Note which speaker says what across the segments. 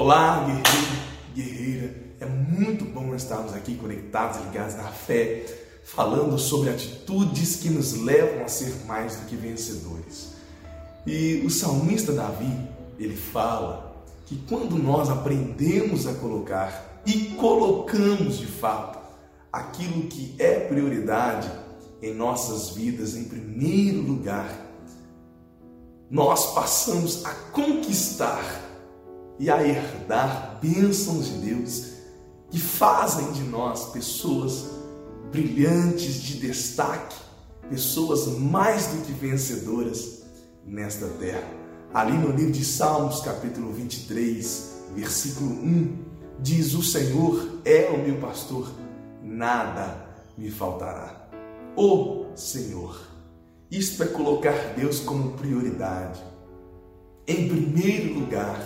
Speaker 1: Olá, guerreiro, guerreira. É muito bom estarmos aqui conectados, ligados na fé, falando sobre atitudes que nos levam a ser mais do que vencedores. E o salmista Davi, ele fala que quando nós aprendemos a colocar e colocamos de fato aquilo que é prioridade em nossas vidas em primeiro lugar, nós passamos a conquistar e a herdar bênçãos de Deus que fazem de nós pessoas brilhantes de destaque, pessoas mais do que vencedoras nesta terra. Ali no livro de Salmos, capítulo 23, versículo 1, diz: O Senhor é o meu pastor, nada me faltará. O Senhor. Isto é colocar Deus como prioridade. Em primeiro lugar,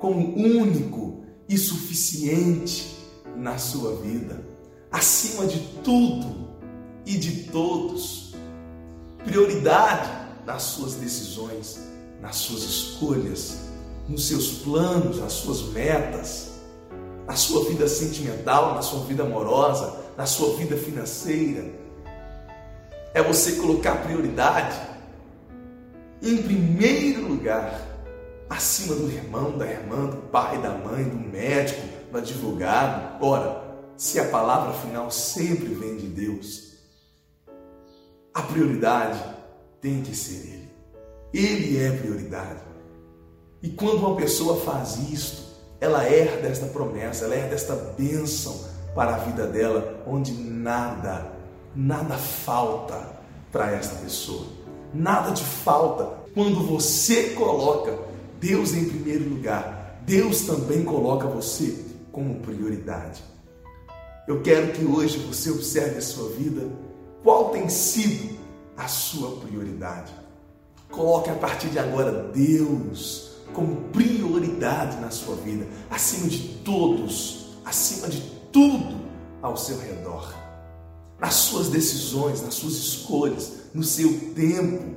Speaker 1: como único e suficiente na sua vida, acima de tudo e de todos. Prioridade nas suas decisões, nas suas escolhas, nos seus planos, nas suas metas, na sua vida sentimental, na sua vida amorosa, na sua vida financeira. É você colocar prioridade em primeiro lugar acima do irmão, da irmã, do pai, da mãe, do médico, do advogado. Ora, se a palavra final sempre vem de Deus, a prioridade tem que ser Ele. Ele é prioridade. E quando uma pessoa faz isto, ela herda esta promessa, ela herda esta bênção para a vida dela, onde nada, nada falta para esta pessoa. Nada de falta quando você coloca Deus em primeiro lugar, Deus também coloca você como prioridade. Eu quero que hoje você observe a sua vida, qual tem sido a sua prioridade. Coloque a partir de agora Deus como prioridade na sua vida, acima de todos, acima de tudo ao seu redor. Nas suas decisões, nas suas escolhas, no seu tempo,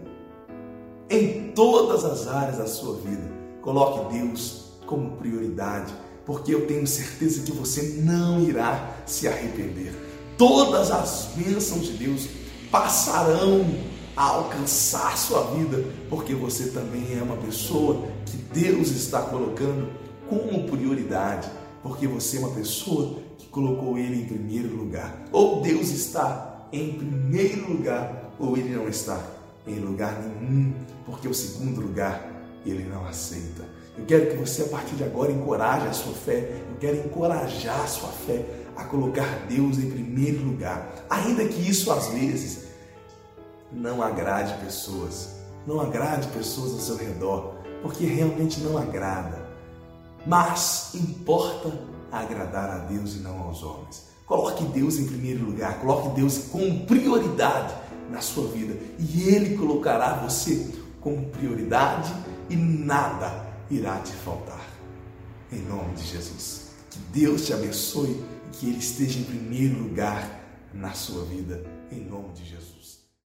Speaker 1: em todas as áreas da sua vida. Coloque Deus como prioridade, porque eu tenho certeza que você não irá se arrepender. Todas as bênçãos de Deus passarão a alcançar sua vida, porque você também é uma pessoa que Deus está colocando como prioridade, porque você é uma pessoa que colocou Ele em primeiro lugar. Ou Deus está em primeiro lugar, ou Ele não está em lugar nenhum, porque o segundo lugar ele não aceita. Eu quero que você, a partir de agora, encoraje a sua fé. Eu quero encorajar a sua fé a colocar Deus em primeiro lugar. Ainda que isso, às vezes, não agrade pessoas. Não agrade pessoas ao seu redor, porque realmente não agrada. Mas importa agradar a Deus e não aos homens. Coloque Deus em primeiro lugar, coloque Deus como prioridade na sua vida e Ele colocará você como prioridade e nada irá te faltar. Em nome de Jesus. Que Deus te abençoe e que Ele esteja em primeiro lugar na sua vida. Em nome de Jesus.